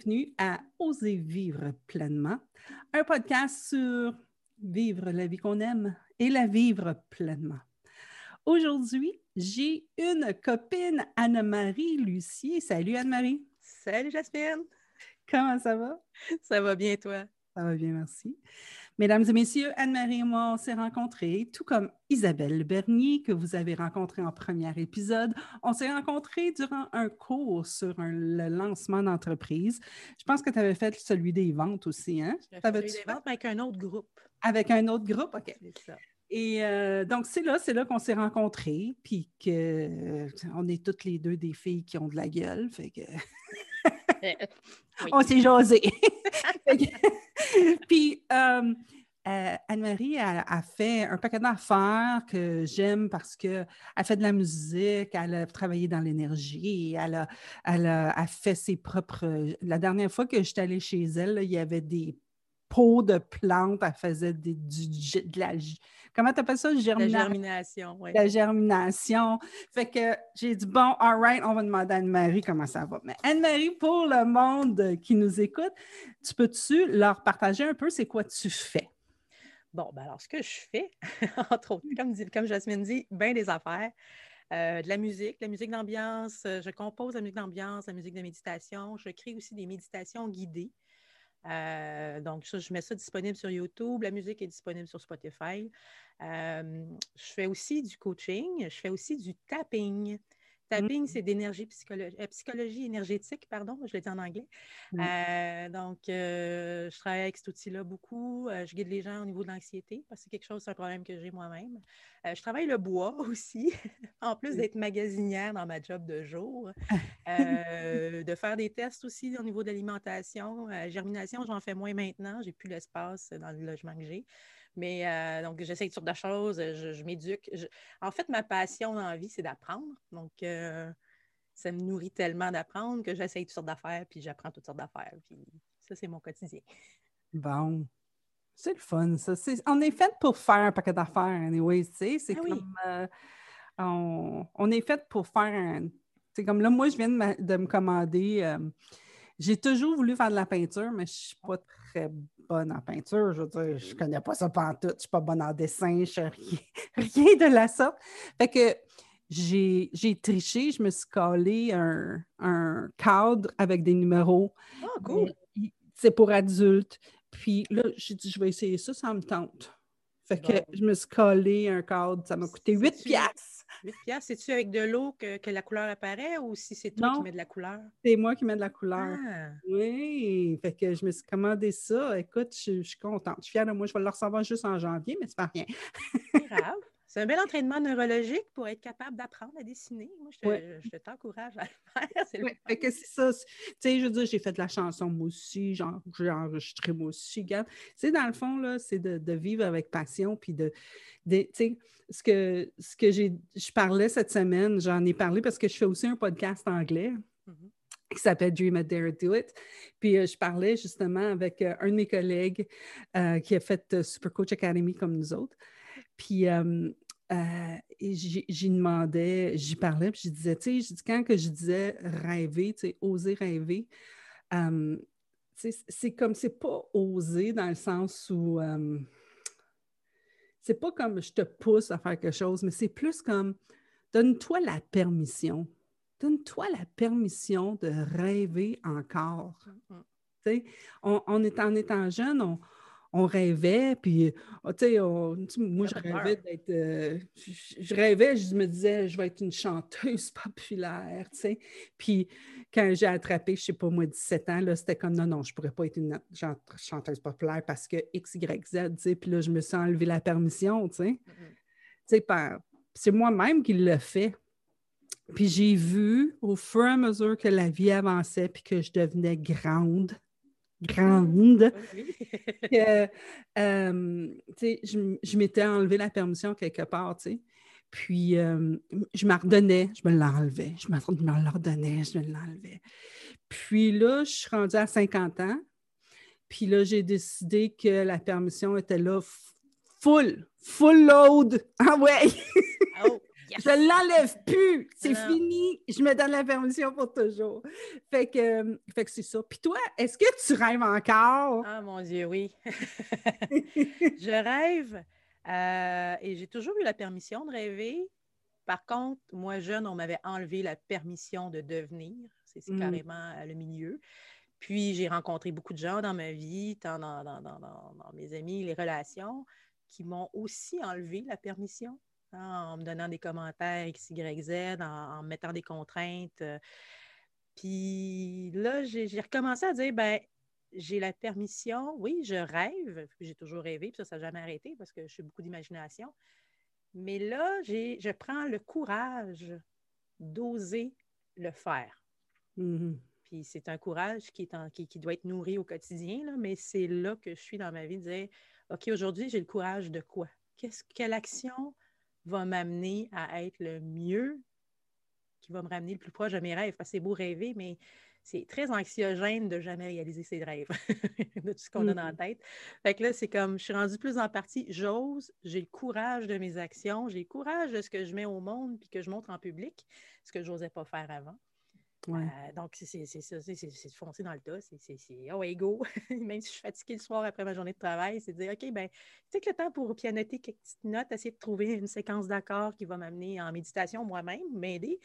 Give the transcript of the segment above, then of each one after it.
Bienvenue à Oser vivre pleinement, un podcast sur vivre la vie qu'on aime et la vivre pleinement. Aujourd'hui, j'ai une copine, Anne-Marie Lucier. Salut Anne-Marie. Salut Jasmine. Comment ça va? Ça va bien, toi? Ça va bien, merci. Mesdames et messieurs, Anne-Marie et moi, on s'est rencontrés, tout comme Isabelle Bernier, que vous avez rencontré en premier épisode. On s'est rencontrés durant un cours sur le lancement d'entreprise. Je pense que tu avais fait celui des ventes aussi, hein? Celui des ventes avec un autre groupe. Avec un autre groupe, OK. Ça. Et euh, donc, c'est là, c'est là qu'on s'est rencontrés, puis qu'on est toutes les deux des filles qui ont de la gueule, fait que... On s'est jasé. puis, euh, euh, Anne-Marie a, fait un paquet d'affaires que j'aime parce qu'elle fait de la musique, elle a travaillé dans l'énergie, elle a, elle, a, fait ses propres. La dernière fois que j'étais allée chez elle, il y avait des pots de plantes, elle faisait des, du, de la comment tu appelles ça? la germination, oui. La germination. Fait que j'ai dit, bon, all right, on va demander à Anne-Marie comment ça va. Mais Anne-Marie, pour le monde qui nous écoute, tu peux-tu leur partager un peu c'est quoi tu fais? Bon, ben alors, ce que je fais, entre autres, comme, comme Jasmine dit, bien des affaires. Euh, de la musique, la musique d'ambiance. Euh, je compose la musique d'ambiance, la musique de méditation. Je crée aussi des méditations guidées. Euh, donc, je mets ça disponible sur YouTube. La musique est disponible sur Spotify. Euh, je fais aussi du coaching. Je fais aussi du tapping. Tapping, mm. c'est d'énergie psychologie, euh, psychologie énergétique, pardon, je l'ai dit en anglais. Mm. Euh, donc, euh, je travaille avec cet outil-là beaucoup. je guide les gens au niveau de l'anxiété parce que c'est quelque chose, c'est un problème que j'ai moi-même. je travaille le bois aussi, en plus d'être magasinière dans ma job de jour. de faire des tests aussi au niveau de l'alimentation. germination, j'en fais moins maintenant. J'ai plus l'espace dans le logement que j'ai. Mais euh, donc, j'essaie toutes sortes de choses, je, m'éduque. En fait, ma passion dans la vie, c'est d'apprendre. Donc, euh, ça me nourrit tellement d'apprendre que j'essaie toutes sortes d'affaires, puis j'apprends toutes sortes d'affaires. Puis ça, c'est mon quotidien. Bon. C'est le fun, ça. on est fait pour faire un paquet d'affaires, anyway, tu sais. C'est ah comme... Euh, on, est fait pour faire un... C'est comme là, moi, je viens de, me commander... j'ai toujours voulu faire de la peinture, mais je ne suis pas très bonne en peinture. Je veux dire, je connais pas ça pantoute, je ne suis pas bonne en dessin, je rien, rien de la sorte. Fait que j'ai triché, je me suis collé un, cadre avec des numéros. Ah, cool! C'est pour adultes. Puis là, j'ai dit, je vais essayer ça, ça me tente. Fait que je me suis collé un cadre, ça m'a coûté 8 piastres. 8 piastres, c'est-tu avec de l'eau que, la couleur apparaît ou si c'est toi qui mets de la couleur? C'est moi qui mets de la couleur. Ah. Oui, fait que je me suis commandé ça. Écoute, je, suis contente. Je suis fière de moi. Je vais le recevoir juste en janvier, mais c'est pas rien. c'est grave. C'est un bel entraînement neurologique pour être capable d'apprendre à dessiner. Moi, je, t'encourage à le faire. C'est fait que c'est ça. Tu sais, je veux dire, j'ai fait de la chanson moi aussi, j'ai enregistré moi aussi. Tu sais, dans le fond, là, c'est de, vivre avec passion, puis de, tu sais, ce que, ce que j'ai, je parlais cette semaine, j'en ai parlé parce que je fais aussi un podcast anglais. Mm-hmm. qui s'appelle Dream It, Dare Do It. Puis euh, je parlais justement avec euh, un de mes collègues euh, qui a fait Super Coach Academy comme nous autres. Puis j'y demandais, j'y parlais, puis je disais, tu sais, quand que je disais rêver, tu sais, oser rêver, c'est comme, c'est pas oser dans le sens où, c'est pas comme je te pousse à faire quelque chose, mais c'est plus comme, donne-toi la permission. Donne-toi la permission de rêver encore. Tu sais, on, on est, en étant jeune, on, on rêvait, puis, oh, tu sais, moi, je rêvais d'être. Euh, je, rêvais, je me disais, je vais être une chanteuse populaire, tu sais. Puis, quand j'ai attrapé, je sais pas, moi, 17 ans, là, c'était comme, non, non, je pourrais pas être une chanteuse populaire parce que X, Y, Z, tu sais. Puis là, je me suis enlevé la permission, tu sais. Tu sais, c'est moi-même qui l'ai fait. Puis j'ai vu, au fur et à mesure que la vie avançait, puis que je devenais grande, grande que euh, je, je m'étais enlevé la permission quelque part, tu sais. Puis, euh, je m'en redonnais, je me l'enlevais. Je me redonnais, je me l'enlevais. Puis là, je suis rendue à 50 ans. Puis là, j'ai décidé que la permission était là full, full load. Ah ouais! oh, Je l'enlève plus. C'est fini. Je me donne la permission pour toujours. Fait que, fait que c'est ça. Puis toi, est-ce que tu rêves encore? Ah mon Dieu, oui. je rêve euh, et j'ai toujours eu la permission de rêver. Par contre, moi, jeune, on m'avait enlevé la permission de devenir. C'est mm. carrément euh, le milieu. Puis, j'ai rencontré beaucoup de gens dans ma vie, tant dans, dans mes amis, les relations, qui m'ont aussi enlevé la permission en me donnant des commentaires X, Y, Z, en, mettant des contraintes. Euh. Puis là, j'ai recommencé à dire, ben j'ai la permission, oui, je rêve, j'ai toujours rêvé, puis ça, ça n'a jamais arrêté parce que je suis beaucoup d'imagination. Mais là, je prends le courage d'oser le faire. Mmh puis c'est un courage qui, est qui, doit être nourri au quotidien, là, mais c'est là que je suis dans ma vie, de dire, OK, aujourd'hui, j'ai le courage de quoi? quelle action va m'amener à être le mieux, qui va me ramener le plus proche de mes rêves. Parce que c'est beau rêver, mais c'est très anxiogène de jamais réaliser ses rêves, de tout ce qu'on a dans la mm. tête. Fait que là, c'est comme, je suis rendue plus en partie, j'ose, j'ai le courage de mes actions, j'ai le courage de ce que je mets au monde puis que je montre en public, ce que je n'osais pas faire avant. Euh, donc, c'est ça, c'est de foncer dans le tas, c'est oh, go. Même si je suis fatiguée le soir après ma journée de travail, c'est de dire, OK, ben, tu sais que le temps pour pianoter quelques petites notes, essayer de trouver une séquence d'accords qui va m'amener en méditation moi-même, m'aider.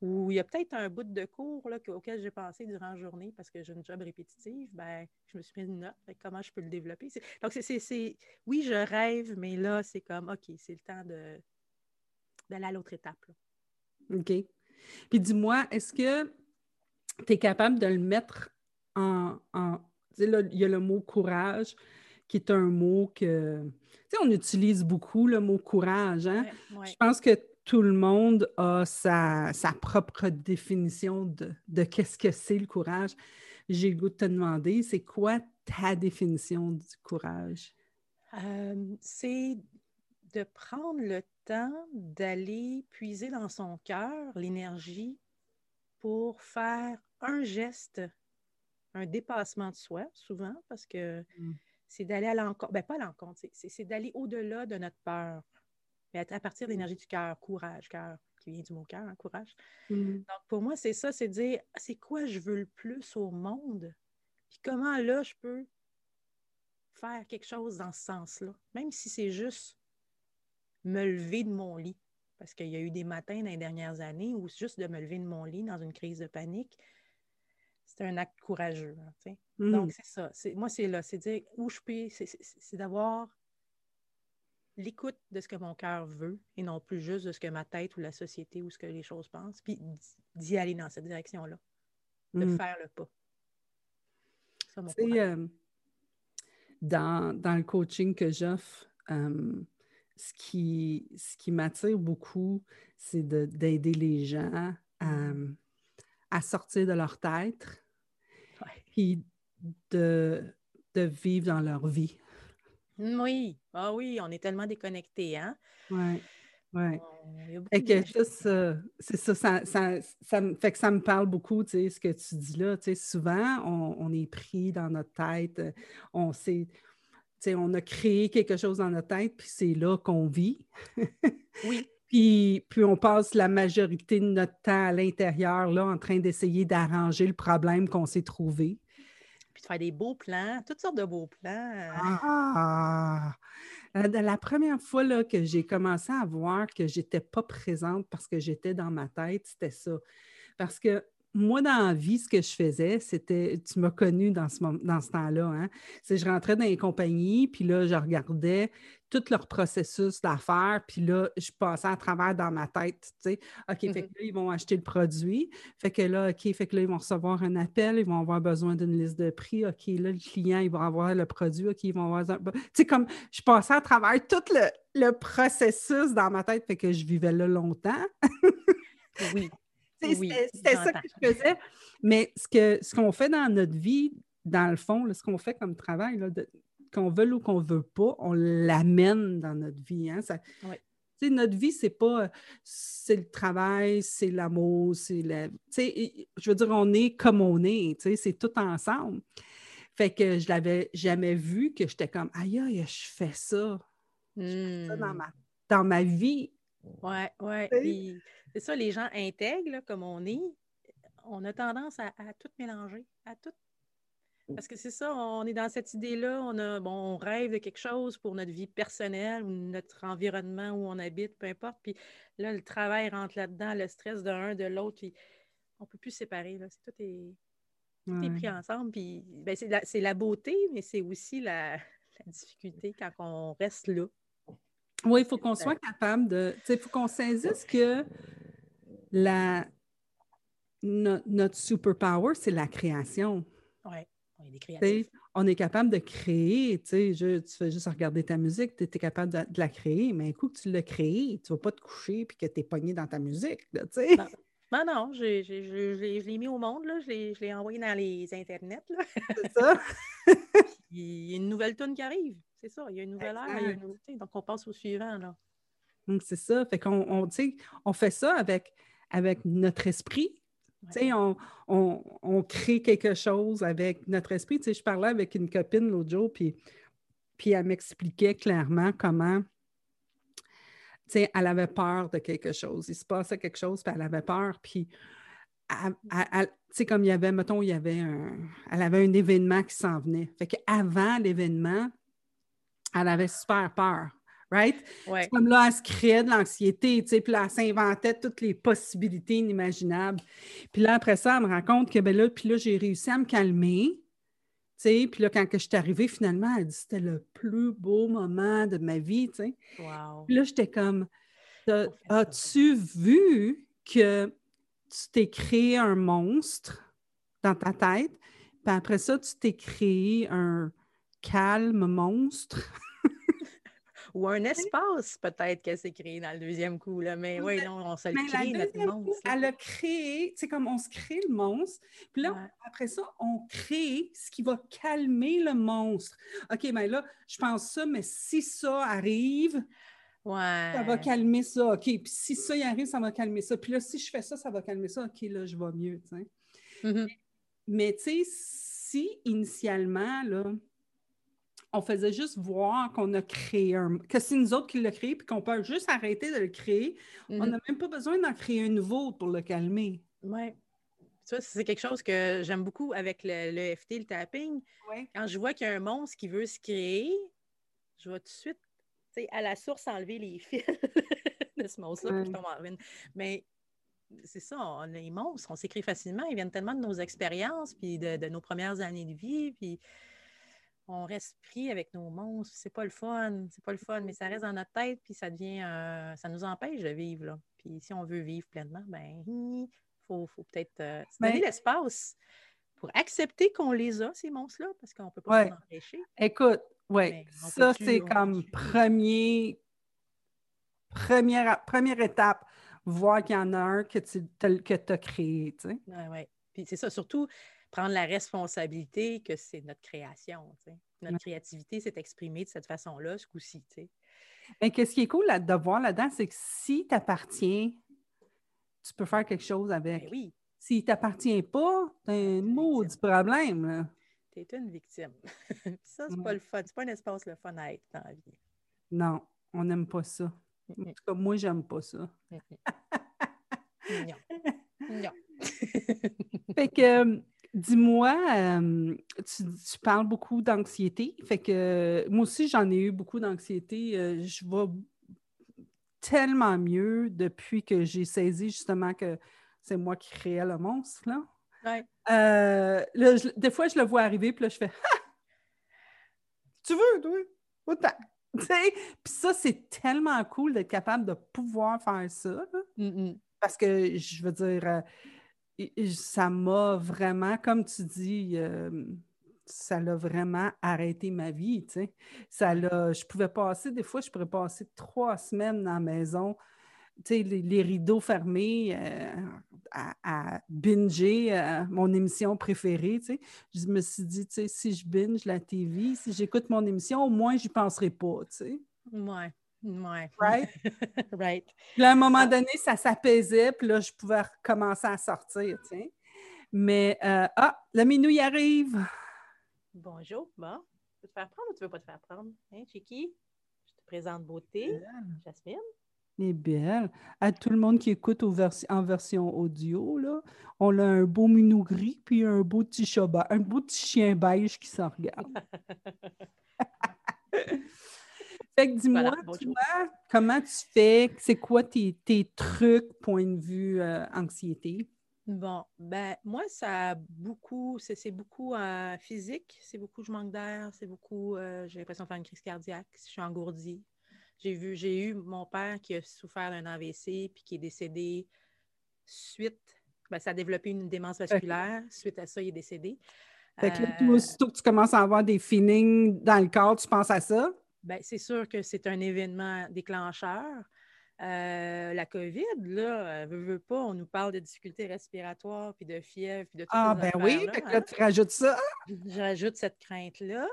Ou il y a peut-être un bout de cours là, auquel j'ai pensé durant la journée parce que j'ai une job répétitive, ben, je me suis mis une note, comment je peux le développer? Donc, c'est, oui, je rêve, mais là, c'est comme, OK, c'est le temps d'aller à l'autre étape. OK. Puis dis-moi, est-ce que tu es capable de le mettre en. tu sais, il y a le mot courage qui est un mot que. Tu sais, on utilise beaucoup le mot courage. Hein? Je pense que tout le monde a sa, propre définition de, qu'est-ce que c'est le courage. J'ai le goût de te demander, c'est quoi ta définition du courage? Euh, c'est de prendre le temps d'aller puiser dans son cœur l'énergie pour faire un geste, un dépassement de soi, souvent, parce que mm. c'est d'aller à l'encontre, ben pas à l'encontre, c'est d'aller au-delà de notre peur, mais à, partir de mm. l'énergie du cœur, courage, cœur, qui vient du mot cœur, hein, courage. Mm. Donc, pour moi, c'est ça, c'est dire, c'est quoi je veux le plus au monde, puis comment là, je peux faire quelque chose dans ce sens-là, même si c'est juste me lever de mon lit. Parce qu'il y a eu des matins dans les dernières années où juste de me lever de mon lit dans une crise de panique, c'était un acte courageux. Hein, mm. Donc, c'est ça. Moi, c'est là. C'est dire où je peux. C'est d'avoir l'écoute de ce que mon cœur veut et non plus juste de ce que ma tête ou la société ou ce que les choses pensent, puis d'y aller dans cette direction-là, de mm. faire le pas. C'est euh, dans, dans, le coaching que j'offre, euh, ce qui, ce qui m'attire beaucoup, c'est d'aider les gens mmh. à, sortir de leur tête et de, de, vivre dans leur vie. Oui, ah oui, on est tellement déconnectés, hein? Oui. Oui. Et que ça, c'est ça, ça, ça, ça, fait que ça me parle beaucoup, tu sais, ce que tu dis là. Tu sais, souvent, on, on, est pris dans notre tête, on sait, on a créé quelque chose dans notre tête, puis c'est là qu'on vit. oui. Puis, puis, on passe la majorité de notre temps à l'intérieur, là, en train d'essayer d'arranger le problème qu'on s'est trouvé. Puis de faire des beaux plans, toutes sortes de beaux plans. Ah! La première fois là, que j'ai commencé à voir que je n'étais pas présente parce que j'étais dans ma tête, c'était ça. Parce que moi, dans la vie, ce que je faisais, c'était, tu m'as connu dans ce, dans ce temps-là, hein? c'est je rentrais dans les compagnies, puis là, je regardais tout leur processus d'affaires, puis là, je passais à travers dans ma tête, tu sais, OK, fait que mm-hmm. là, ils vont acheter le produit, fait que là, OK, fait que là, ils vont recevoir un appel, ils vont avoir besoin d'une liste de prix, OK, là, le client, il va avoir le produit, OK, ils vont avoir... Tu sais, comme, je passais à travers tout le, le processus dans ma tête, fait que je vivais là longtemps. oui. C'était ça que je faisais. Mais ce qu'on ce qu'on fait dans notre vie, dans le fond, ce qu'on fait comme travail, qu'on veut ou qu'on ne veut pas, on l'amène dans notre vie. Hein? Ça, Notre vie, c'est pas c'est le travail, c'est l'amour, c'est la. Je veux dire, on est comme on est, c'est tout ensemble. Fait que je l'avais jamais vu que j'étais comme aïe, aïe, je fais ça. Je fais ça dans, hmm. ma, dans ma vie Oui, oui. C'est ça, les gens intègres, comme on est, on a tendance à, tout mélanger, à tout. Parce que c'est ça, on est dans cette idée-là, on, a, bon, on rêve de quelque chose pour notre vie personnelle ou notre environnement où on habite, peu importe. Puis là, le travail rentre là-dedans, le stress de l'un, de l'autre, puis on ne peut plus se séparer. Là. Tout, est, pris ensemble. Puis ben, c'est, la, la, beauté, mais c'est aussi la, la difficulté quand on reste là. Oui, il faut qu'on soit capable de. Il faut qu'on saisisse que la, notre superpower, c'est la création. Oui, on est des créatifs. on est capable de créer. tu fais juste regarder ta musique, tu es capable de, la créer, mais un coup que tu l'as créée, tu ne vas pas te coucher et que tu es pogné dans ta musique. Là, non. non, non, je, l'ai mis au monde, là, je l'ai envoyé dans les internets. C'est ça. il y a une nouvelle tune qui arrive. C'est ça, il y a une nouvelle ère, il y a une nouveauté. Donc, on passe au suivant. Là. c'est ça. Fait qu'on on, on fait ça avec, avec notre esprit. On, on, on, crée quelque chose avec notre esprit. je parlais avec une copine l'autre jour, puis, puis elle m'expliquait clairement comment elle avait peur de quelque chose. Il se passait quelque chose, puis elle avait peur. Puis sais, comme il y avait, mettons, il y avait un, elle avait un événement qui s'en venait. Fait qu'avant l'événement, elle avait super peur. Right? Comme là, elle se créait de l'anxiété, tu sais, puis là, elle s'inventait toutes les possibilités inimaginables. Puis là, après ça, elle me raconte que, ben là, puis là, j'ai réussi à me calmer, tu sais, puis là, quand que je suis arrivée, finalement, elle dit c'était le plus beau moment de ma vie, tu sais. Puis là, j'étais comme, as-tu vu que tu t'es créé un monstre dans ta tête, puis après ça, tu t'es créé un calme monstre? Ou un espace, peut-être, qu'elle s'est créé dans le deuxième coup. Là. Mais oui, non, on se le crée, notre monstre. elle a créé, c'est comme on se crée le monstre. Puis là, après ça, on crée ce qui va calmer le monstre. OK, mais là, je pense ça, mais si ça arrive, ça va calmer ça. OK, puis si ça y arrive, ça va calmer ça. Puis là, si je fais ça, ça va calmer ça. OK, là, je vais mieux, tu sais. Mm-hmm. Mais, tu sais, si initialement, là, on faisait juste voir qu'on a créé un... que c'est nous autres qui l'a créé, puis qu'on peut juste arrêter de le créer, on mm-hmm. n'a même pas besoin d'en créer un nouveau pour le calmer. Oui. Ça, c'est quelque chose que j'aj'aime beaucoup avec le, le, FT, le tapping. Quand je vois qu'il y a un monstre qui veut se créer, je vais tout de suite à la source enlever les fils de ce monstre-là, je tombe en ruine. Mais c'est ça, on, les monstres, on s'écrit facilement, ils viennent tellement de nos expériences, puis de, nos premières années de vie, puis on reste pris avec nos monstres. C'est pas le fun, c'est pas le fun, mais ça reste dans notre tête, puis ça devient, ça nous empêche de vivre. Là. Puis si on veut vivre pleinement, ben, il faut, peut-être euh, se donner l'espace pour accepter qu'on les a, ces monstres-là, parce qu'on peut pas s'en empêcher. Écoute, oui, ça, c'est comme premier, première, première étape, voir qu'il y en a un que tu que as créé. Tu sais. Oui, oui. Puis c'est ça, surtout prendre la responsabilité que c'est notre création. Notre créativité s'est exprimée de cette façon-là, ce coup-ci. Mais qu'est-ce qui est cool là, de voir là-dedans, c'est que si tu appartiens, tu peux faire quelque chose avec. Ben oui. S'il ne t'appartient pas, tu as un maudit problème. Tu une victime. ça, c'est pas le fun. C'est pas un espace le fun à être dans la vie. Non, on n'aime pas ça. En tout cas, moi, j'aime pas ça. non. Non. fait que, dis-moi, euh, tu, parles beaucoup d'anxiété. Fait que moi aussi, j'en ai eu beaucoup d'anxiété. Euh, je vais tellement mieux depuis que j'ai saisi justement que c'est moi qui créais le monstre, là. Euh, des fois, je le vois arriver, puis là, je fais Ha! Tu veux, toi? Autant. Puis ça, c'est tellement cool d'être capable de pouvoir faire ça. Parce que, je veux dire, euh, ça m'a vraiment, comme tu dis, euh, ça l'a vraiment arrêté ma vie, tu sais. Ça l'a, je pouvais passer, des fois, je pourrais passer trois semaines dans la maison les, les, rideaux fermés euh, à, binger euh, mon émission préférée. Je me suis dit, si je binge la TV, si j'écoute mon émission, au moins, je n'y penserai pas. Oui, oui. Right? right. Puis à un moment donné, ça s'apaisait, puis là, je pouvais recommencer à sortir. Mais, euh, ah, la minouille arrive. Bonjour. Bon, tu veux te faire prendre ou tu veux pas te faire prendre? Hein, Chiki? Je te présente beauté. Jasmine? est belle. À tout le monde qui écoute en version audio, là, on a un beau minou gris puis un beau petit chat, un beau petit chien beige qui s'en regarde. fait que dis-moi, toi, comment tu fais? C'est quoi tes, trucs, point de vue euh, anxiété? Bon, ben moi, ça a beaucoup, c'est beaucoup euh, physique, c'est beaucoup je manque d'air, c'est beaucoup, euh, j'ai l'impression de faire une crise cardiaque, je suis engourdie. J'ai vu, j'ai eu mon père qui a souffert d'un AVC puis qui est décédé suite, ben, ça a développé une démence vasculaire. Suite à ça, il est décédé. Fait que là, aussitôt que tu commences à avoir des feelings dans le corps, tu penses à ça? Ben, c'est sûr que c'est un événement déclencheur. Euh, la COVID, là, euh, veut, veut pas, on nous parle de difficultés respiratoires, puis de fièvre, puis de tout Ah, ben oui, là, hein. tu rajoutes ça. Je rajoute cette crainte-là.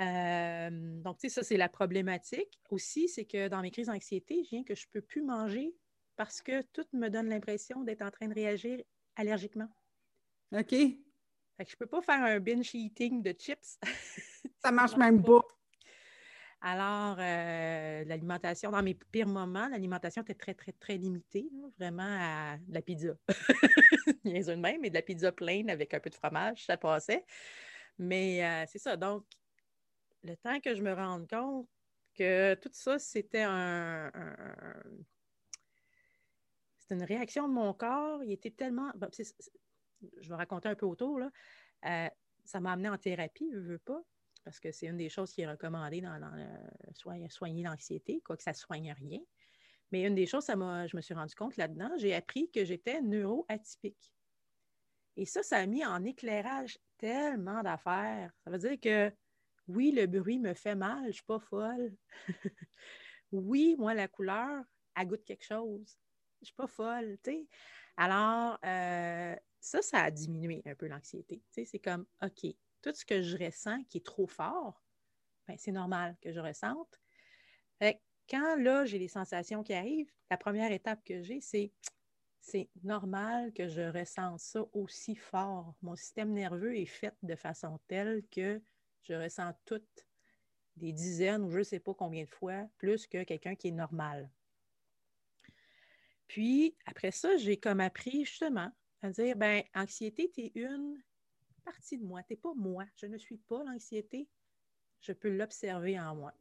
Euh, donc, tu sais, ça, c'est la problématique. Aussi, c'est que dans mes crises d'anxiété, je viens que je ne peux plus manger parce que tout me donne l'impression d'être en train de réagir allergiquement. OK. Fait que je ne peux pas faire un binge eating de chips. ça marche même pas. Alors, euh, l'alimentation, dans mes pires moments, l'alimentation était très, très, très limitée, vraiment à de la pizza. Bien de même, mais de la pizza pleine avec un peu de fromage, ça passait. Mais euh, c'est ça. Donc, le temps que je me rende compte que tout ça, c'était un, c'était une réaction de mon corps. Il était tellement. je vais raconter un peu autour. Là. Euh, ça m'a amené en thérapie, je veux pas parce que c'est une des choses qui est recommandée dans, le soigner l'anxiété, quoique ça ne soigne rien. Mais une des choses, ça je me suis rendu compte là-dedans, j'ai appris que j'étais neuroatypique. Et ça, ça a mis en éclairage tellement d'affaires. Ça veut dire que oui, le bruit me fait mal, je ne suis pas folle. oui, moi, la couleur, elle goûte quelque chose. Je ne suis pas folle, tu. Alors, euh, ça, ça a diminué un peu l'anxiété. c'est comme, OK, tout ce que je ressens qui est trop fort, ben, c'est normal que je ressente. quand là, j'ai les sensations qui arrivent, la première étape que j'ai, c'est c'est normal que je ressente ça aussi fort. Mon système nerveux est fait de façon telle que je ressens toutes des dizaines ou je ne sais pas combien de fois plus que quelqu'un qui est normal. Puis, après ça, j'ai comme appris justement à dire, ben, anxiété, tu es une partie de moi. Tu n'es pas moi. Je ne suis pas l'anxiété. Je peux l'observer en moi.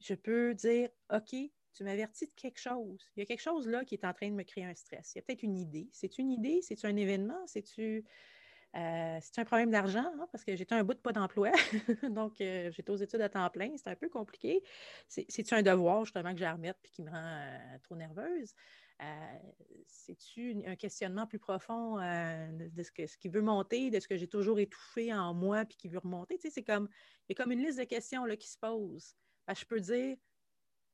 Je peux dire, OK, tu m'avertis de quelque chose. Il y a quelque chose là qui est en train de me créer un stress. Il y a peut-être une idée. C'est une idée? C'est-tu un événement? C'est-tu euh, un problème d'argent? Hein? Parce que j'étais un bout de pas d'emploi. Donc, euh, j'étais aux études à temps plein. C'est un peu compliqué. C'est-tu un devoir, justement, que j'ai à remettre et qui me rend euh, trop nerveuse? Euh, c'est-tu un questionnement plus profond euh, de, ce, que, ce qui veut monter, de ce que j'ai toujours étouffé en moi puis qui veut remonter? Tu sais, c'est comme, il y a comme une liste de questions là, qui se posent. je peux dire,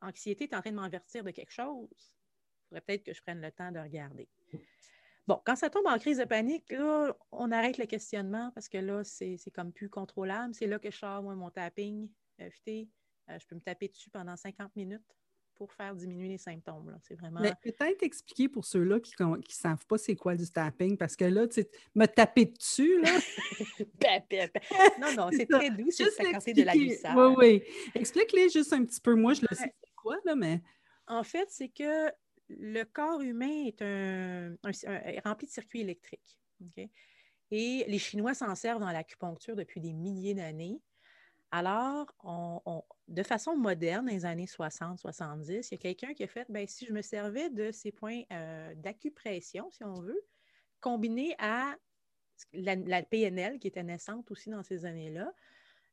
anxiété est en train de m'envertir de quelque chose. Il faudrait peut-être que je prenne le temps de regarder. Bon, quand ça tombe en crise de panique, là, on arrête le questionnement parce que là, c'est comme plus contrôlable. C'est là que je sors, moi, mon tapping. Euh, je peux me taper dessus pendant 50 minutes pour faire diminuer les symptômes. C'est vraiment. Mais peut-être expliquer pour ceux-là qui ne savent pas c'est quoi du tapping, parce que là, tu me taper dessus, là. non, non, c'est très doux, c'est de la douceur. Oui, oui. Explique-les juste un petit peu. Moi, je le sais c'est quoi, là, mais. En fait, c'est que le corps humain est, un, rempli de circuits électriques. Et les Chinois s'en servent dans l'acupuncture depuis des milliers d'années. Alors, de façon moderne, dans les années 60-70, il y a quelqu'un qui a fait, ben, si je me servais de ces points euh, d'acupression, si on veut, combinés à la, PNL qui était naissante aussi dans ces années-là,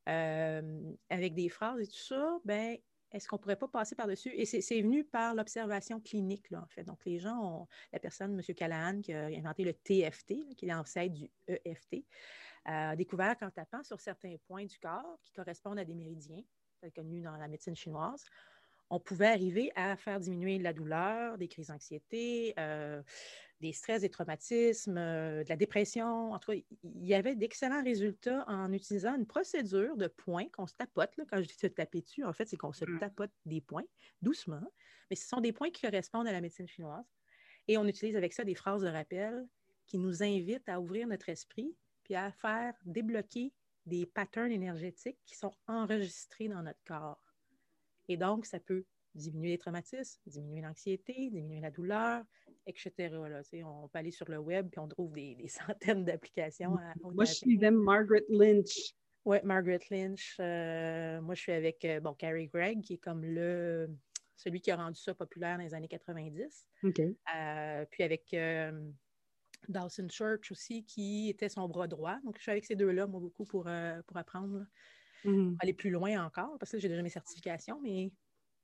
euh, avec des phrases et tout ça, ben, est-ce qu'on ne pourrait pas passer par-dessus? Et c'est venu par l'observation clinique, là, en fait. Donc, les gens la personne, M. Callahan, qui a inventé le TFT, qui est l'ancêtre du EFT, a découvert qu'en tapant sur certains points du corps qui correspondent à des méridiens, connus dans la médecine chinoise, on pouvait arriver à faire diminuer la douleur, des crises d'anxiété, euh, des stress, des traumatismes, euh, de la dépression. En tout cas, il y avait d'excellents résultats en utilisant une procédure de points qu'on se tapote. Là, quand je dis se taper dessus, en fait, c'est qu'on se mmh. tapote des points doucement, mais ce sont des points qui correspondent à la médecine chinoise. Et on utilise avec ça des phrases de rappel qui nous invitent à ouvrir notre esprit puis à faire débloquer des patterns énergétiques qui sont enregistrés dans notre corps. Et donc, ça peut diminuer les traumatismes, diminuer l'anxiété, diminuer la douleur, etc. Là, on peut aller sur le web et on trouve des, centaines d'applications. Moi, je suis Margaret Lynch. Oui, Margaret Lynch. Euh, moi, je suis avec euh, bon, Carrie Gregg, qui est comme le celui qui a rendu ça populaire dans les années 90. Euh, puis avec Dawson Church aussi, qui était son bras droit. Donc, je suis avec ces deux-là, moi, beaucoup pour, pour apprendre. Mm-hmm. Aller plus loin encore, parce que j'ai déjà mes certifications, mais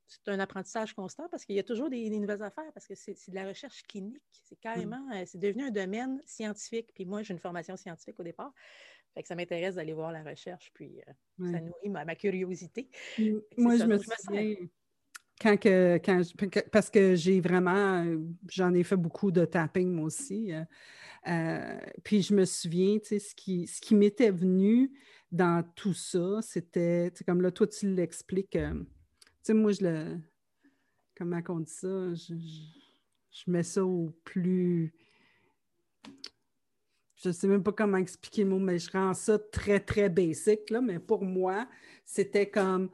c'est un apprentissage constant parce qu'il y a toujours des, nouvelles affaires, parce que c'est de la recherche clinique. C'est carrément, mm. c'est devenu un domaine scientifique. Puis moi, j'ai une formation scientifique au départ. Fait que ça m'intéresse d'aller voir la recherche, puis euh, ça nourrit ma, curiosité. Moi, je me souviens, quand que, quand parce que j'ai vraiment, j'en ai fait beaucoup de tapping moi aussi. Euh, euh, puis je me souviens, tu sais, ce qui, ce qui m'était venu dans tout ça, c'était, comme là, toi, tu l'expliques. tu sais, moi, je le. Comment on dit ça? je, je mets ça au plus je ne sais même pas comment expliquer le mot, mais je rends ça très, très basic. Là, mais pour moi, c'était comme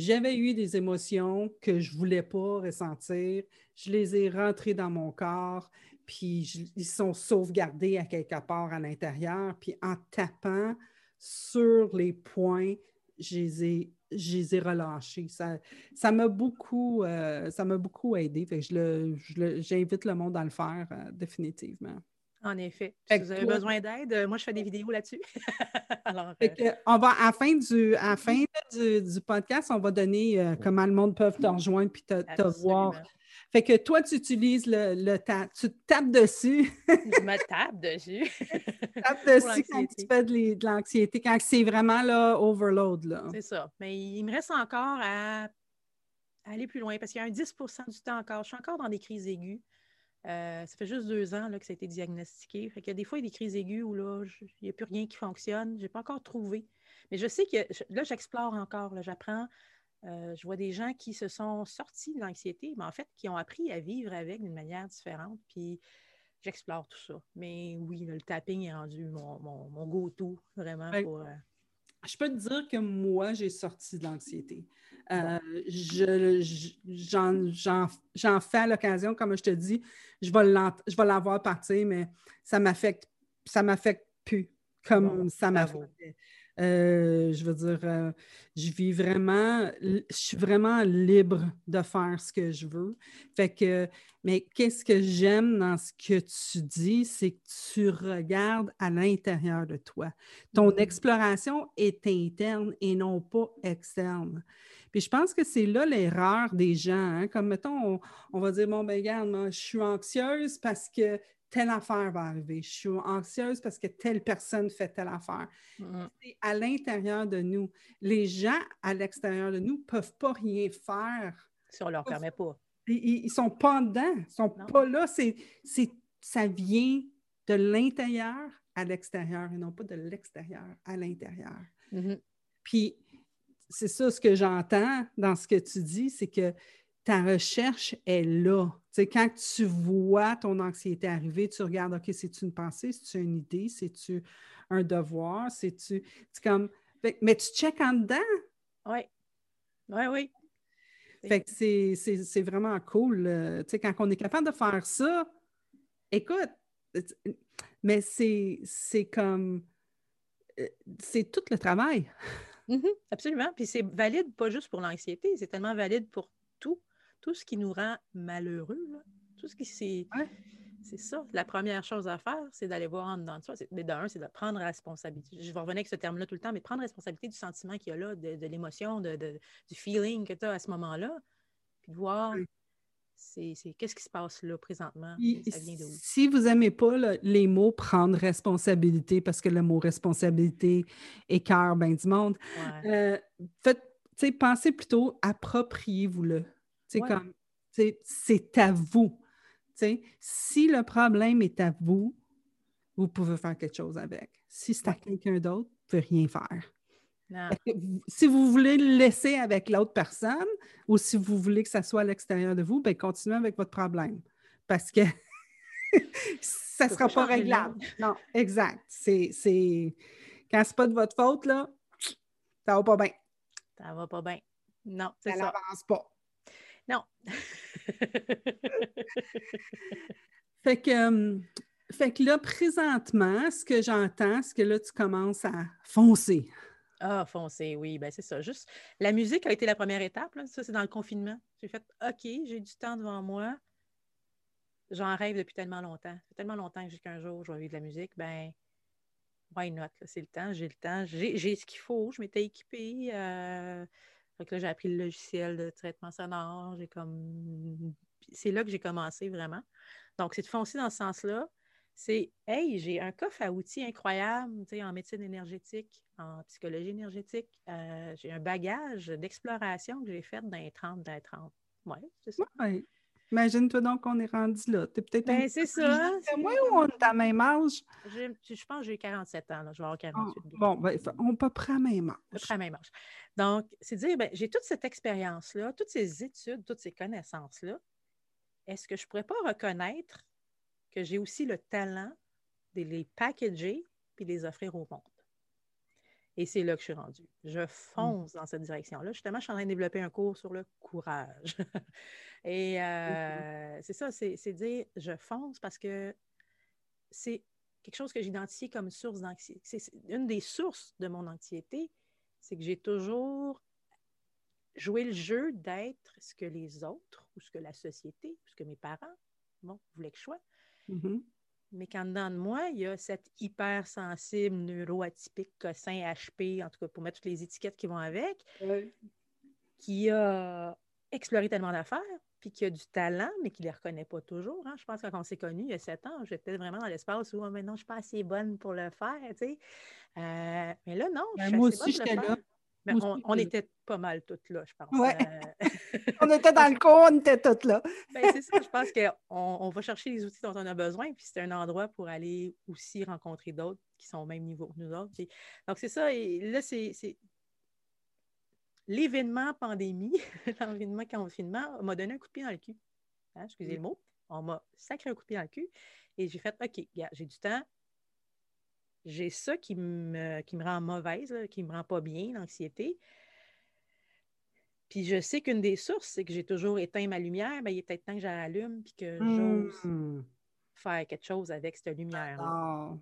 j'avais eu des émotions que je ne voulais pas ressentir. Je les ai rentrées dans mon corps, puis ils sont sauvegardés à quelque part à l'intérieur. Puis en tapant sur les points, je les ai, je relâchés. Ça m'a beaucoup, euh, beaucoup aidé. J'invite le, monde à le faire euh, définitivement. En effet. Si vous avez besoin d'aide, euh, moi, je fais des vidéos là-dessus. Alors, euh, on va, à la fin, du, à fin du, podcast, on va donner euh, comment le monde peut te rejoindre puis te, voir. Fait que toi, tu utilises le, le tu tapes dessus. je me tape dessus. tu tapes dessus quand tu fais de l'anxiété, quand c'est vraiment là, overload. C'est ça. Mais il me reste encore à aller plus loin parce qu'il y a un 10% du temps encore. Je suis encore dans des crises aiguës. Euh, ça fait juste deux ans là, que ça a été diagnostiqué. Fait que des fois, il y a des crises aiguës où là, il n'y a plus rien qui fonctionne. Je n'ai pas encore trouvé. Mais je sais que là, j'explore encore. J'apprends. Euh, je vois des gens qui se sont sortis de l'anxiété, mais en fait, qui ont appris à vivre avec d'une manière différente. Puis j'explore tout ça. Mais oui, le tapping est rendu mon, mon, go-to, vraiment. Ben, pour, euh, Je peux te dire que moi, j'ai sorti de l'anxiété. Euh, j'en fais à l'occasion, comme je te dis, je vais l'avoir partir, mais ça m'affecte, ça m'affecte plus comme ça m'affectait. Euh, je veux dire, euh, je vis vraiment, je suis vraiment libre de faire ce que je veux. Fait que, mais qu'est-ce que j'aime dans ce que tu dis, c'est que tu regardes à l'intérieur de toi. Ton mmh. exploration est interne et non pas externe. Puis je pense que c'est là l'erreur des gens. Hein. Comme mettons, on, va dire, bon, ben regarde, je suis anxieuse parce que telle affaire va arriver. Je suis anxieuse parce que telle personne fait telle affaire. Mm-hmm. C'est à l'intérieur de nous. Les gens à l'extérieur de nous ne peuvent pas rien faire. Si on ne leur permet pas. Ils ne sont pas dedans, ils ne sont pas là. C'est, ça vient de l'intérieur à l'extérieur et non pas de l'extérieur à l'intérieur. Mm-hmm. Puis c'est ça ce que j'entends dans ce que tu dis, c'est que ta recherche est là. Quand tu vois ton anxiété arriver, tu regardes, OK, c'est-tu une pensée, c'est-tu une idée, c'est-tu un devoir, c'est-tu. comme. Mais tu checkes en dedans. Oui. Oui, oui. Fait que c'est vraiment cool. tu sais, quand on est capable de faire ça, écoute, mais c'est comme. Euh, c'est tout le travail. Mmh absolument. Puis c'est valide pas juste pour l'anxiété, c'est tellement valide pour tout, ce qui nous rend malheureux. Tout ce qui c'est. C'est ça. La première chose à faire, c'est d'aller voir en dedans de soi. Mais d'un, c'est de prendre responsabilité. Je vais revenir avec ce terme-là tout le temps, mais prendre responsabilité du sentiment qu'il y a là, de, l'émotion, de, du feeling que tu as à ce moment-là. Puis de voir c'est qu'est-ce qui se passe là présentement? Si vous n'aimez pas les mots prendre responsabilité, parce que le mot responsabilité écœure bien du monde, euh, pensez plutôt appropriez-vous-le. Comme c'est à vous. si le problème est à vous, vous pouvez faire quelque chose avec. Si c'est à quelqu'un d'autre, vous ne pouvez rien faire si vous voulez le laisser avec l'autre personne ou si vous voulez que ça soit à l'extérieur de vous, bien, continuez avec votre problème. Parce que ça ne sera pas réglable. Non, exact. C'est, c'est... Quand ce n'est pas de votre faute, là, ça va pas bien. Ça va pas bien. Non, ça n'avance pas. Non. fait que, fait que là, présentement, ce que j'entends, c'est que là, tu commences à foncer. Ah, foncer, oui, ben c'est ça. Juste, la musique a été la première étape. Ça, c'est dans le confinement. J'ai fait OK, j'ai du temps devant moi. J'en rêve depuis tellement longtemps. Ça fait tellement longtemps que jusqu'un jour, je vais vivre de la musique. Ben, why not? C'est le temps, j'ai le temps. J'ai ce qu'il faut. Je m'étais équipée. Euh... là, j'ai appris le logiciel de traitement sonore. J'ai comme. C'est là que j'ai commencé vraiment. Donc, c'est de foncer dans ce sens-là c'est Hey, j'ai un coffre à outils incroyable en médecine énergétique, en psychologie énergétique. Euh, j'ai un bagage d'exploration que j'ai fait dans les 30, dans les 30. Oui, c'est ça. Imagine-toi donc qu'on est rendu là. Tu peut-être ben, c'est ça. moi ou on est à même âge? Je, je pense que j'ai 47 ans. Là. Je vais avoir 48. Ah, bon, ben, on peut prendre à même âge. À peu près à même âge. Donc, c'est dire, ben, j'ai toute cette expérience-là, toutes ces études, toutes ces connaissances-là. Est-ce que je ne pourrais pas reconnaître que j'ai aussi le talent de les packager puis les offrir au monde? Et c'est là que je suis rendue. Je fonce dans cette direction-là. Justement, je suis en train de développer un cours sur le courage. Et euh, c'est ça, c'est dire je fonce parce que c'est quelque chose que j'identifie comme source d'anxiété. C'est une des sources de mon anxiété, c'est que j'ai toujours joué le jeu d'être ce que les autres ou ce que la société, ce que mes parents bon, voulaient que je sois. Mm-hmm. Mais qu'en dedans de moi, il y a cette hypersensible, neuroatypique, cossin, HP, en tout cas pour mettre toutes les étiquettes qui vont avec, qui a exploré tellement d'affaires, puis qui a du talent, mais qui ne les reconnaît pas toujours. Hein. Je pense que quand on s'est connus il y a sept ans, j'étais vraiment dans l'espace où oh, maintenant je ne suis pas assez bonne pour le faire. Tu euh, mais là, non. Ben, moi aussi, j'étais là on, était pas mal toutes là, je pense. Euh. On était dans le coin, on était toutes là. Ben, c'est ça, je pense qu'on on va chercher les outils dont on a besoin, puis c'est un endroit pour aller aussi rencontrer d'autres qui sont au même niveau que nous autres. donc, c'est ça, et là, c'est l'événement pandémie, l'événement confinement m'a donné un coup de pied dans le cul. Hein, excusez le mot. On m'a sacré un coup de pied dans le cul. Et j'ai fait, OK, j'ai du temps, j'ai ça qui me, qui me rend mauvaise, qui ne me rend pas bien, l'anxiété. Puis je sais qu'une des sources, c'est que j'ai toujours éteint ma lumière. Bien, il est peut-être temps que j'allume puis que j'ose hmm. faire quelque chose avec cette lumière-là.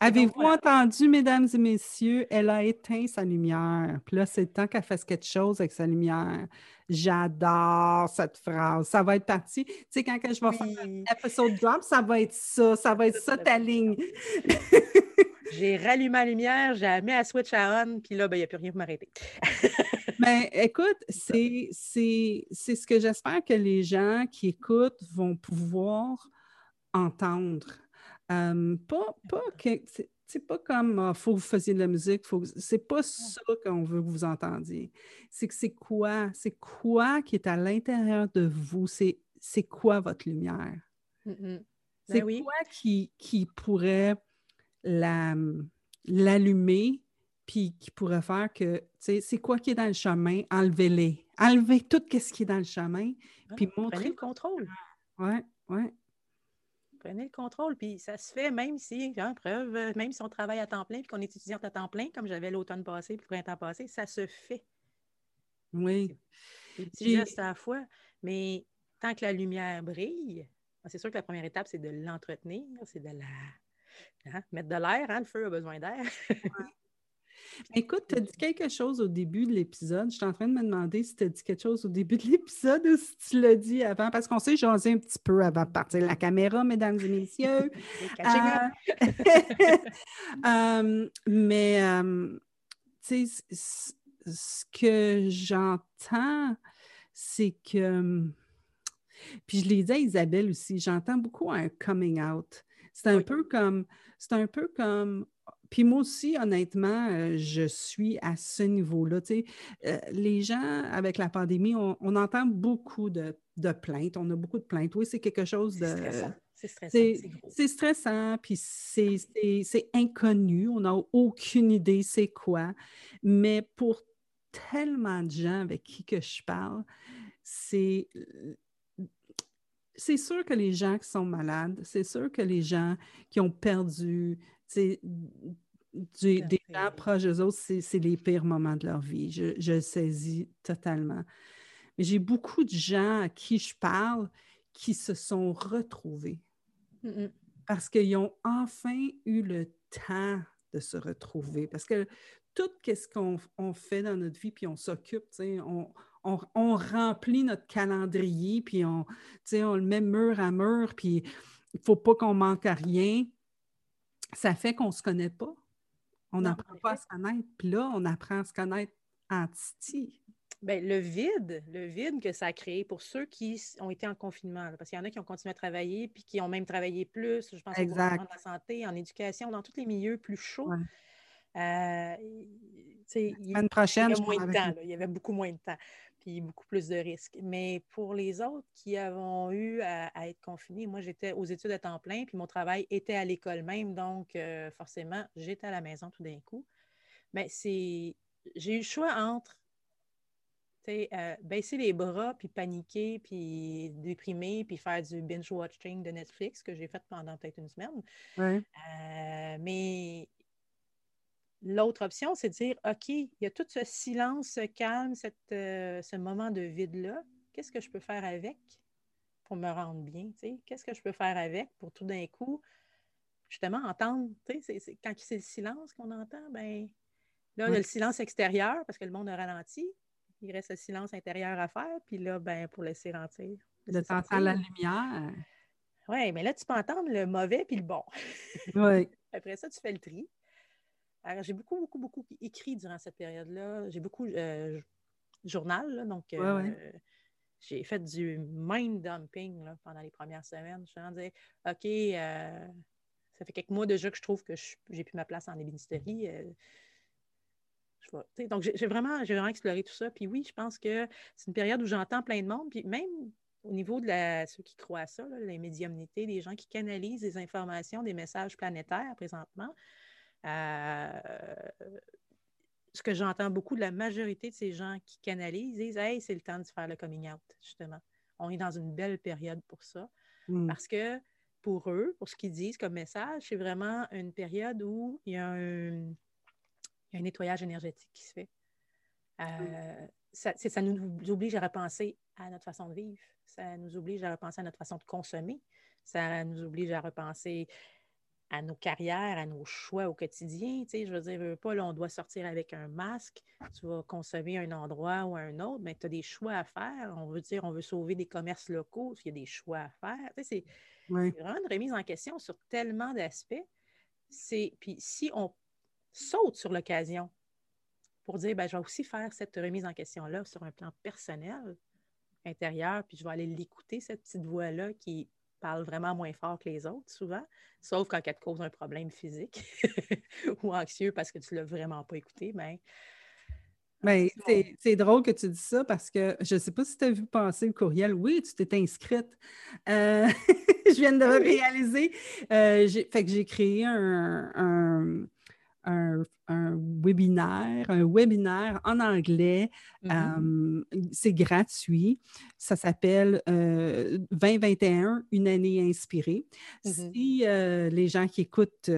Avez-vous entendu, mesdames et messieurs, elle a éteint sa lumière. Puis là, c'est le temps qu'elle fasse quelque chose avec sa lumière. J'adore cette phrase. Ça va être parti. Tu sais, quand je vais faire un episode drop, ça va être ça. Ça va être ça, ta ligne. J'ai rallumé ma lumière, j'ai mis la switch à on, puis là, ben, il n'y a plus rien pour m'arrêter. Mais ben, écoute, c'est ce que j'espère que les gens qui écoutent vont pouvoir entendre. Euh, pas, pas que, c'est pas comme il ah, faut que vous fassiez de la musique, faut c'est pas ça qu'on veut que vous entendiez. C'est que c'est quoi? C'est quoi qui est à l'intérieur de vous? C'est, c'est quoi votre lumière? Ben c'est quoi qui, qui pourrait la, l'allumer puis qui pourrait faire que, tu sais, c'est quoi qui est dans le chemin? Enlevez-les. Enlevez tout ce qui est dans le chemin, ah, puis montrez... le contrôle. Oui, oui. Prenez le contrôle, puis ça se fait même si, hein, preuve, même si on travaille à temps plein puis qu'on est étudiante à temps plein, comme j'avais l'automne passé puis le printemps passé, ça se fait. Oui. Des petits gestes à la fois, mais tant que la lumière brille, c'est sûr que la première étape, c'est de l'entretenir, c'est de la hein, mettre de l'air, hein, le feu a besoin d'air. Écoute, tu as dit quelque chose au début de l'épisode. Je suis en train de me demander si tu as dit quelque chose au début de l'épisode ou si tu l'as dit avant, parce qu'on s'est jasé un petit peu avant de partir la caméra, mesdames et messieurs. Euh, euh, mais, euh, tu sais, ce que j'entends, c'est que, puis je l'ai dit à Isabelle aussi, j'entends beaucoup un coming out. C'est un peu comme, c'est un peu comme puis moi aussi, honnêtement, euh, je suis à ce niveau-là. Euh, les gens, avec la pandémie, on, entend beaucoup de, plaintes. On a beaucoup de plaintes. Oui, c'est quelque chose de. C'est stressant. C'est stressant, puis c'est inconnu. On n'a aucune idée c'est quoi. Mais pour tellement de gens avec qui que je parle, c'est c'est sûr que les gens qui sont malades, c'est sûr que les gens qui ont perdu des gens proches d'eux autres, c'est les pires moments de leur vie. Je, je le saisis totalement. mais j'ai beaucoup de gens à qui je parle qui se sont retrouvés parce qu'ils ont enfin eu le temps de se retrouver. Parce que tout ce qu'on fait dans notre vie, puis on s'occupe, on, on, remplit notre calendrier, puis on, on le met mur à mur, puis il ne faut pas qu'on manque à rien. Ça fait qu'on ne se connaît pas. On n'apprend pas à se connaître. Puis là, on apprend à se connaître en titi. Bien, le vide, le vide que ça a créé pour ceux qui ont été en confinement, parce qu'il y en a qui ont continué à travailler, puis qui ont même travaillé plus, je pense, exact. de la santé, en éducation, dans tous les milieux plus chauds. Euh, il, prochaine, y avait moins de temps, il y avait beaucoup moins de temps, puis beaucoup plus de risques. Mais pour les autres qui avons eu à, être confinés, moi j'étais aux études à temps plein, puis mon travail était à l'école même, donc euh, forcément, j'étais à la maison tout d'un coup. Mais c'est j'ai eu le choix entre euh, baisser les bras, puis paniquer, puis déprimer, puis faire du binge-watching de Netflix que j'ai fait pendant peut-être une semaine. Euh, mais l'autre option, c'est de dire, OK, il y a tout ce silence, ce calme, cette, euh, ce moment de vide-là. Qu'est-ce que je peux faire avec pour me rendre bien? Qu'est-ce que je peux faire avec pour tout d'un coup, justement, entendre, c'est, quand c'est le silence qu'on entend, ben là, il y a le silence extérieur parce que le monde a ralenti, il reste le silence intérieur à faire, puis là, ben, pour laisser rentrer. De t'entendre la lumière. Oui, mais là, tu peux entendre le mauvais puis le bon. Oui. Après ça, tu fais le tri. J'ai beaucoup, beaucoup, beaucoup écrit durant cette période-là. J'ai beaucoup euh, journal, donc euh, j'ai fait du mind dumping pendant les premières semaines. Je me disais, OK, euh, ça fait quelques mois déjà que je trouve que j'ai plus ma place en ébénisterie. Euh, donc, j'ai vraiment, vraiment exploré tout ça. Puis oui, je pense que c'est une période où j'entends plein de monde. Puis même au niveau de la, ceux qui croient à ça, les médiumnités, des gens qui canalisent des informations, des messages planétaires présentement. Euh, ce que j'entends beaucoup de la majorité de ces gens qui canalisent, disent Hey, c'est le temps de faire le coming out, justement. On est dans une belle période pour ça. Hmm. Parce que pour eux, pour ce qu'ils disent comme message, c'est vraiment une période où il y a un, un nettoyage énergétique qui se fait. Euh, ça, ça, nous oblige à repenser à notre façon de vivre. Ça nous oblige à repenser à notre façon de consommer. Ça nous oblige à repenser à nos carrières, à nos choix au quotidien. Tu sais, je veux dire, pas, là, on doit sortir avec un masque, tu vas consommer un endroit ou un autre, mais tu as des choix à faire. On veut dire, on veut sauver des commerces locaux, il y a des choix à faire. Tu sais, c'est vraiment une remise en question sur tellement d'aspects. Puis si on saute sur l'occasion pour dire, ben, je vais aussi faire cette remise en question-là sur un plan personnel, intérieur, puis je vais aller l'écouter, cette petite voix-là qui parle vraiment moins fort que les autres, souvent, sauf quand elle te cause un problème physique ou anxieux parce que tu ne l'as vraiment pas écouté, ben, mais c'est drôle que tu dis ça parce que je ne sais pas si tu as vu passer le courriel. Oui, tu t'es inscrite. Euh, je viens de réaliser. Euh, fait que j'ai créé un, un, webinaire, un webinaire en anglais. Mm-hmm. Euh, c'est gratuit. Ça s'appelle 2021, euh, une année inspirée. Mm-hmm. Si euh, les gens qui écoutent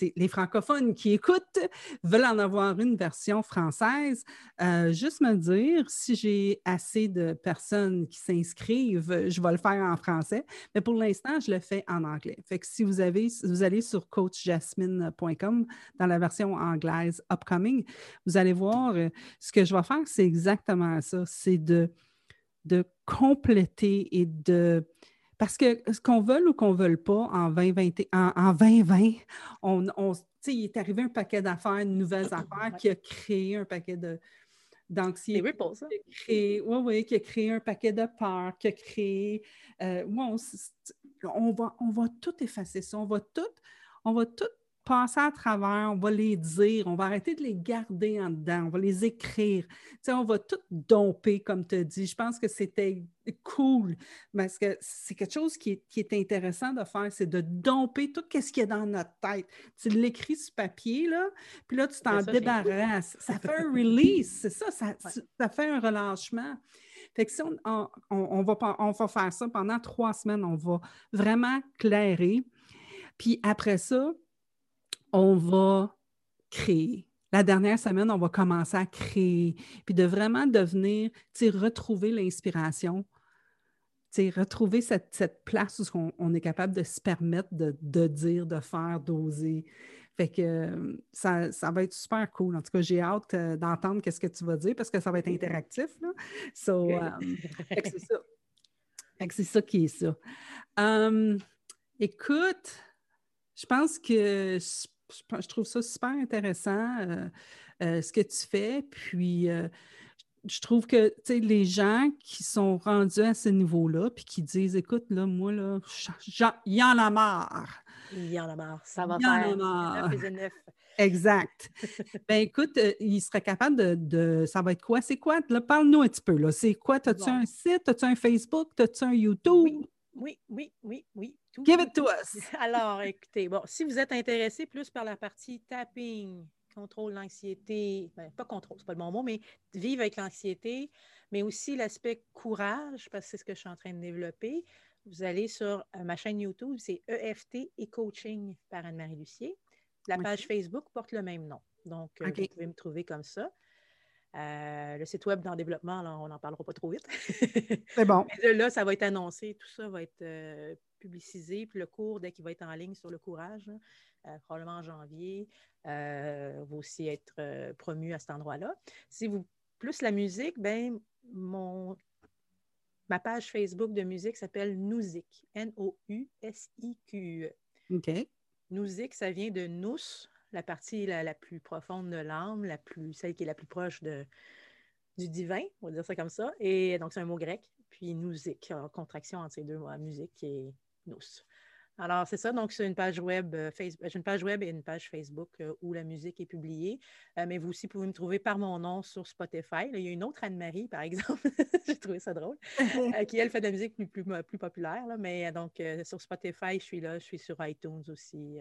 les francophones qui écoutent veulent en avoir une version française, euh, juste me dire si j'ai assez de personnes qui s'inscrivent, je vais le faire en français. Mais pour l'instant, je le fais en anglais. Fait que si vous avez, vous allez sur coachjasmine.com dans la version anglaise upcoming, vous allez voir euh, ce que je vais faire, c'est exactement ça. C'est de, de compléter et de parce que ce qu'on veut ou qu'on ne veut pas en 2020, en, 2020 on, il est arrivé un paquet d'affaires, de nouvelles affaires qui a créé un paquet de, d'anxiété. Oui, oui, qui a créé un paquet de peur, qui a créé. Euh, on, va, on va tout effacer ça. On va tout, on va tout passer à travers, on va les dire, on va arrêter de les garder en dedans, on va les écrire. Tu on va tout domper, comme tu as dit. Je pense que c'était cool parce que c'est quelque chose qui est, intéressant de faire, c'est de domper tout ce qui est dans notre tête. Tu l'écris sur papier, là, puis là, tu t'en débarrasses. Ça fait un release, c'est ça, ça, fait un relâchement. Fait que si on, on, va, on va faire ça pendant trois semaines, on va vraiment clairer. Puis après ça, on va créer. la dernière semaine, on va commencer à créer, puis de vraiment devenir, tu sais, retrouver l'inspiration, tu sais, retrouver cette, place où on, est capable de se permettre de, de dire, de faire, d'oser. Fait que euh, ça, va être super cool. En tout cas, j'ai hâte euh, d'entendre qu'est-ce que tu vas dire parce que ça va être interactif. Là. So, euh, c'est ça. c'est ça qui est ça. écoute, je pense que je, trouve ça super intéressant ce que tu fais. Puis je trouve que les gens qui sont rendus à ce niveau-là, puis qui disent Écoute, là, moi, là, il y en a marre. Il y en a marre. Ça va faire Exact. ben écoute, euh, il serait capable de, Ça va être quoi? C'est quoi? Parle-nous un petit peu. Là. C'est quoi? As-tu un site? As-tu un Facebook? As-tu un YouTube? Oui, oui, oui, oui. Give it to us. Alors, écoutez, bon, si vous êtes intéressé plus par la partie tapping, contrôle l'anxiété, ben, pas contrôle, c'est pas le bon mot, mais vivre avec l'anxiété, mais aussi l'aspect courage, parce que c'est ce que je suis en train de développer. Vous allez sur euh, ma chaîne YouTube, c'est EFT et Coaching par Anne-Marie Lucier. La page Facebook porte le même nom. Donc, euh, vous pouvez me trouver comme ça. Euh, le site web dans le développement, on n'en parlera pas trop vite. C'est bon. là, ça va être annoncé, tout ça va être publicisé. Puis le cours, dès qu'il va être en ligne sur le courage, probablement en janvier, va aussi être promu à cet endroit-là. Si vous plus la musique, ben mon ma page Facebook de musique s'appelle Nouzik. N-O-U-S-I-Q-E. OK. Nouzik, ça vient de nous, la partie la, plus profonde de l'âme, la plus, celle qui est la plus proche de, du divin, on va dire ça comme ça. Et donc, c'est un mot grec. Puis Nouzik, en contraction entre ces deux mots, musique est nous. Alors, c'est ça. Donc, c'est une page web, euh, Facebook, une page web et une page Facebook euh, où la musique est publiée. Euh, mais vous aussi pouvez me trouver par mon nom sur Spotify. il y a une autre Anne-Marie, par exemple. J'ai trouvé ça drôle. qui, elle, fait de la musique plus, plus, plus populaire. Mais donc, sur Spotify, je suis là. Je suis sur iTunes aussi.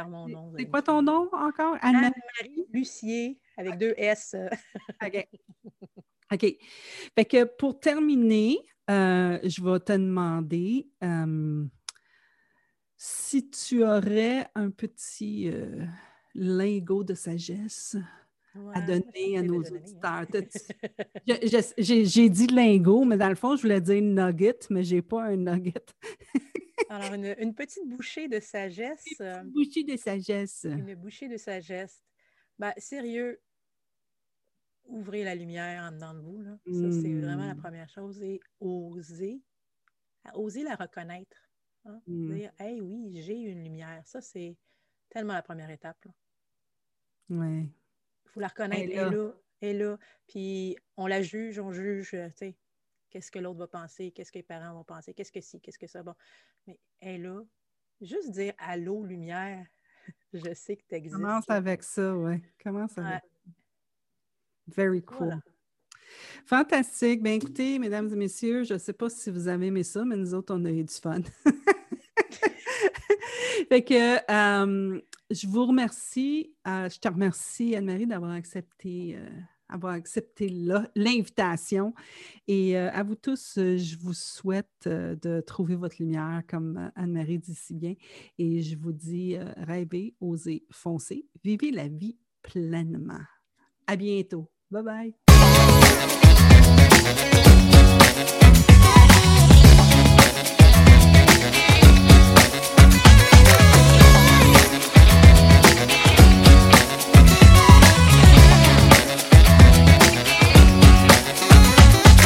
Par mon nom. C'est quoi ton nom encore? Anne-Marie Lucier, avec deux S. OK. OK. Fait que pour terminer, je vais te demander si tu aurais un petit euh, lingot de sagesse à donner à nos auditeurs. J'ai dit lingot, mais dans le fond, je voulais dire nugget, mais je n'ai pas un nugget. Alors, une, petite bouchée de sagesse. Une euh, bouchée de sagesse. Une bouchée de sagesse. Ben, sérieux, ouvrez la lumière en dedans de vous. Là. Ça, c'est vraiment la hmm. première chose. Et oser, oser la reconnaître. Hein, mmh. Dire, hey, oui, j'ai une lumière. Ça, c'est tellement la première étape. Oui. Il faut la reconnaître. Elle est là. Elle est là. Puis on la juge, on juge, tu sais, qu'est-ce que l'autre va penser, qu'est-ce que les parents vont penser, qu'est-ce que si, qu'est-ce que ça. Bon. Mais elle là. Juste dire allô, lumière, je sais que tu existes. Commence avec ça, oui. Commence avec Very cool. Fantastique. Bien, écoutez, mesdames et messieurs, je ne sais pas si vous avez aimé ça, mais nous autres, on a eu du fun. fait que euh, je vous remercie. Euh, je te remercie, Anne-Marie, d'avoir accepté, euh, avoir accepté l'invitation. Et à vous tous, je vous souhaite de trouver votre lumière, comme Anne-Marie dit si bien. Et je vous dis rêvez, osez, foncez, vivez la vie pleinement. À bientôt. Bye bye.